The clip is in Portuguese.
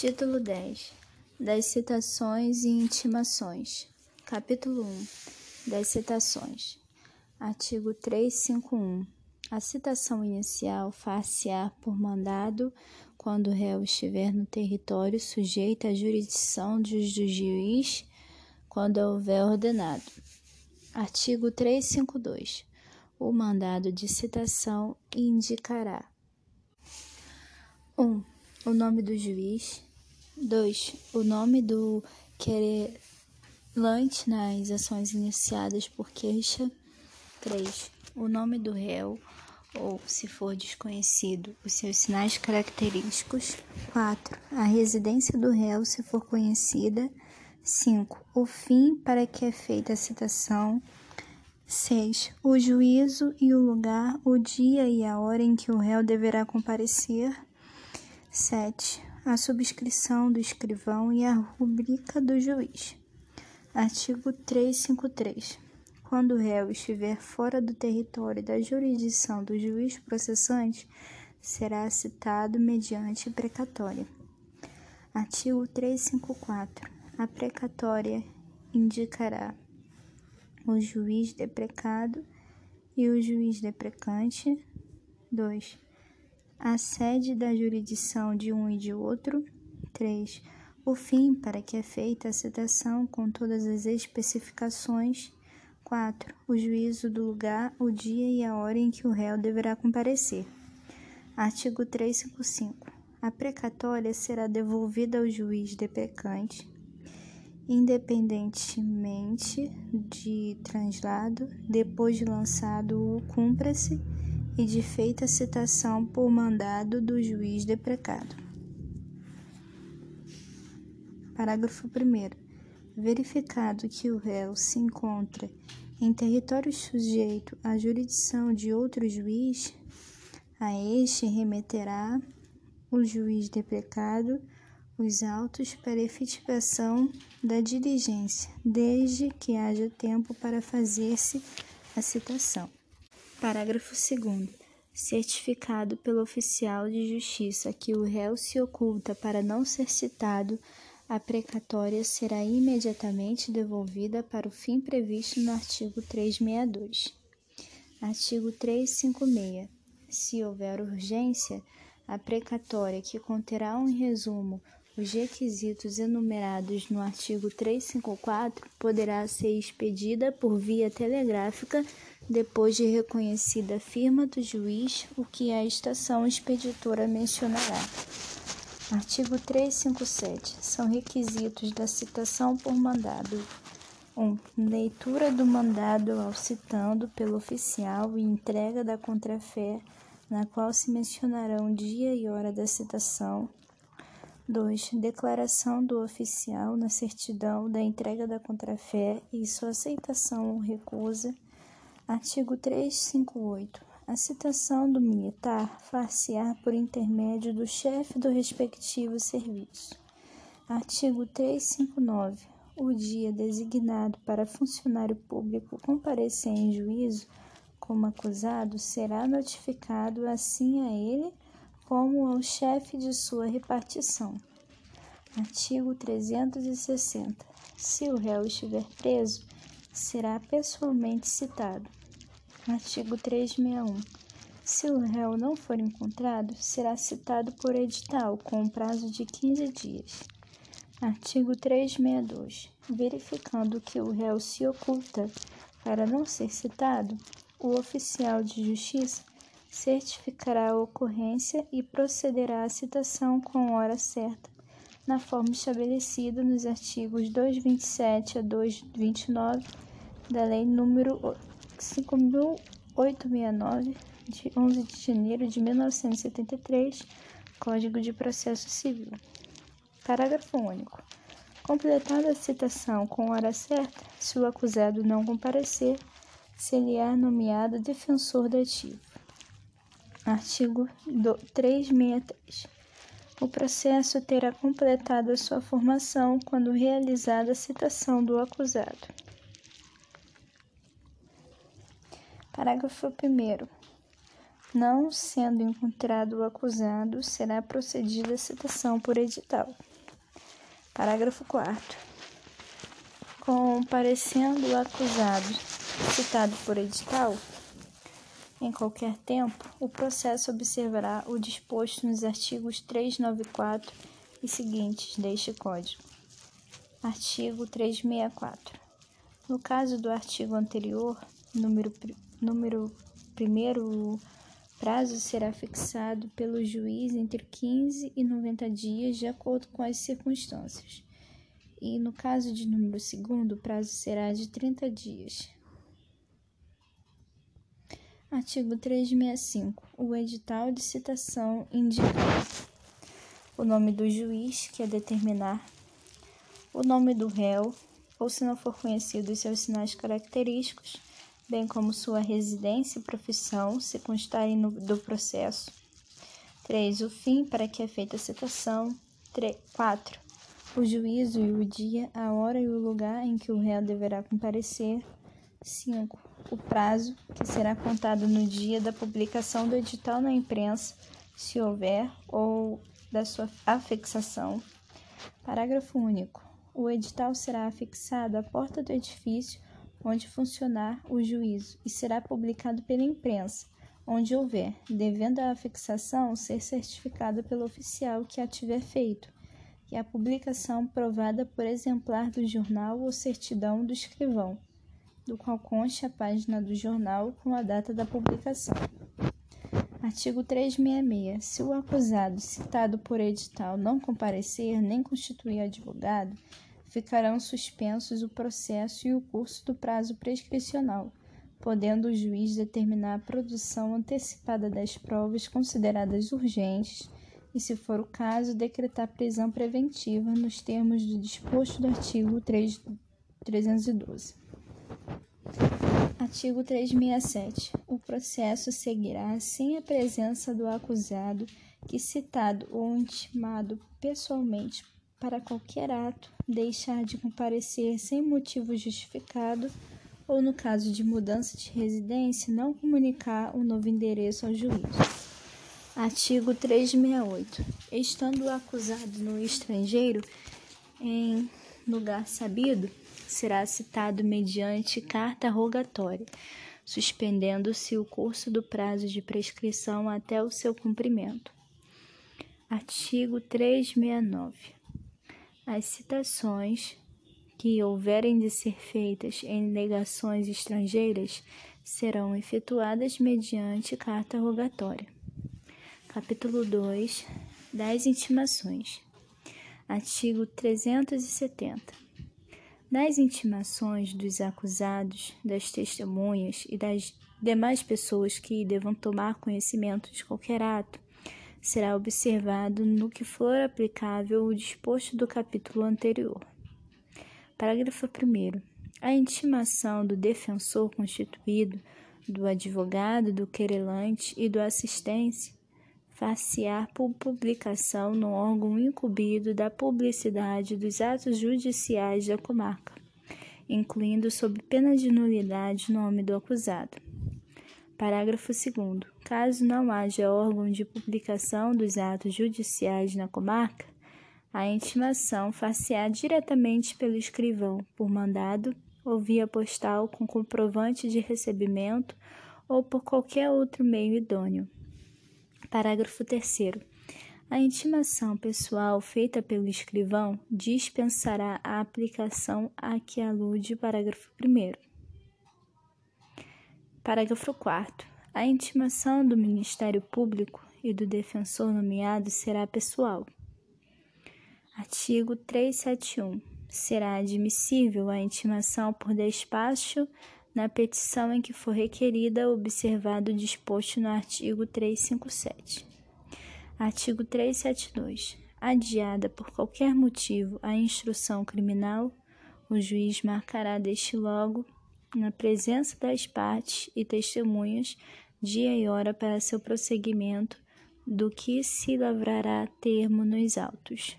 Título 10 Das citações e intimações. Capítulo 1 Das citações. Artigo 351. A citação inicial far-se-á por mandado quando o réu estiver no território sujeito à jurisdição do juiz quando houver ordenado. Artigo 352. O mandado de citação indicará 1. Um, o nome do juiz. 2. O nome do querelante nas ações iniciadas por queixa. 3. O nome do réu, ou, se for desconhecido, os seus sinais característicos. 4. A residência do réu, se for conhecida. 5. O fim para que é feita a citação. 6. O juízo e o lugar, o dia e a hora em que o réu deverá comparecer. 7. A subscrição do escrivão e a rubrica do juiz. Artigo 353. Quando o réu estiver fora do território da jurisdição do juiz processante, será citado mediante precatória. Artigo 354. A precatória indicará o juiz deprecado e o juiz deprecante. 2 a sede da jurisdição de um e de outro. 3. O fim para que é feita a citação com todas as especificações. 4. O juízo do lugar, o dia e a hora em que o réu deverá comparecer. Artigo 355. A precatória será devolvida ao juiz deprecante, independentemente de translado, depois de lançado o cumpra-se e de feita citação por mandado do juiz deprecado. Parágrafo 1. Verificado que o réu se encontra em território sujeito à jurisdição de outro juiz, a este remeterá o juiz deprecado os autos para efetivação da diligência, desde que haja tempo para fazer-se a citação. Parágrafo 2. Certificado pelo oficial de justiça que o réu se oculta para não ser citado, a precatória será imediatamente devolvida para o fim previsto no artigo 362. Artigo 356. Se houver urgência, a precatória, que conterá em resumo os requisitos enumerados no artigo 354, poderá ser expedida por via telegráfica depois de reconhecida a firma do juiz, o que a estação expeditora mencionará. Artigo 357. São requisitos da citação por mandado. 1. Um, leitura do mandado ao citando pelo oficial e entrega da contrafé, na qual se mencionarão dia e hora da citação. 2. Declaração do oficial na certidão da entrega da contrafé e sua aceitação ou recusa. Artigo 358. A citação do militar far-se-á por intermédio do chefe do respectivo serviço. Artigo 359. O dia designado para funcionário público comparecer em juízo como acusado será notificado assim a ele como ao chefe de sua repartição. Artigo 360. Se o réu estiver preso, será pessoalmente citado. Artigo 361. Se o réu não for encontrado, será citado por edital com prazo de 15 dias. Artigo 362. Verificando que o réu se oculta para não ser citado, o oficial de justiça certificará a ocorrência e procederá à citação com hora certa, na forma estabelecida nos artigos 227 a 229 da Lei nº 5.869, de 11 de janeiro de 1973, Código de Processo Civil. Parágrafo único. Completada a citação com hora certa, se o acusado não comparecer, se-lhe-á nomeado defensor dativo. Artigo 363. O processo terá completado a sua formação quando realizada a citação do acusado. Parágrafo 1. Não sendo encontrado o acusado, será procedida a citação por edital. Parágrafo 4. Comparecendo o acusado citado por edital, em qualquer tempo, o processo observará o disposto nos artigos 394 e seguintes deste Código. Artigo 364. No caso do artigo anterior, número, número 1, o prazo será fixado pelo juiz entre 15 e 90 dias, de acordo com as circunstâncias. E no caso de número 2, o prazo será de 30 dias. Artigo 365. O edital de citação indica o nome do juiz, que é determinar o nome do réu, ou se não for conhecido, os seus sinais característicos, bem como sua residência e profissão, se constarem no, do processo. 3. O fim para que é feita a citação. 4. O juízo e o dia, a hora e o lugar em que o réu deverá comparecer. 5 o prazo, que será contado no dia da publicação do edital na imprensa, se houver, ou da sua afixação. Parágrafo único. O edital será afixado à porta do edifício onde funcionar o juízo e será publicado pela imprensa, onde houver, devendo a afixação ser certificada pelo oficial que a tiver feito, e a publicação provada por exemplar do jornal ou certidão do escrivão do qual conste a página do jornal com a data da publicação. Artigo 366. Se o acusado citado por edital não comparecer nem constituir advogado, ficarão suspensos o processo e o curso do prazo prescricional, podendo o juiz determinar a produção antecipada das provas consideradas urgentes e, se for o caso, decretar prisão preventiva nos termos do disposto do artigo 3, 312. Artigo 367. O processo seguirá sem a presença do acusado que, citado ou intimado pessoalmente para qualquer ato, deixar de comparecer sem motivo justificado ou, no caso de mudança de residência, não comunicar o novo endereço ao juiz. Artigo 368. Estando o acusado no estrangeiro, em lugar sabido, será citado mediante carta rogatória, suspendendo-se o curso do prazo de prescrição até o seu cumprimento. Artigo 369. As citações que houverem de ser feitas em legações estrangeiras serão efetuadas mediante carta rogatória. Capítulo 2 das intimações. Artigo 370. Nas intimações dos acusados, das testemunhas e das demais pessoas que devam tomar conhecimento de qualquer ato, será observado no que for aplicável o disposto do capítulo anterior. Parágrafo 1. A intimação do defensor constituído, do advogado, do querelante e do assistente far-se-á por publicação no órgão incumbido da publicidade dos atos judiciais da comarca, incluindo sob pena de nulidade o nome do acusado. Parágrafo 2. Caso não haja órgão de publicação dos atos judiciais na comarca, a intimação far-se-á diretamente pelo escrivão, por mandado ou via postal com comprovante de recebimento ou por qualquer outro meio idôneo. Parágrafo 3. A intimação pessoal feita pelo escrivão dispensará a aplicação a que alude o parágrafo 1. Parágrafo 4. A intimação do Ministério Público e do defensor nomeado será pessoal. Artigo 371. Será admissível a intimação por despacho na petição em que for requerida, observado o disposto no artigo 357. Artigo 372. Adiada por qualquer motivo a instrução criminal, o juiz marcará deste logo, na presença das partes e testemunhas, dia e hora para seu prosseguimento, do que se lavrará termo nos autos.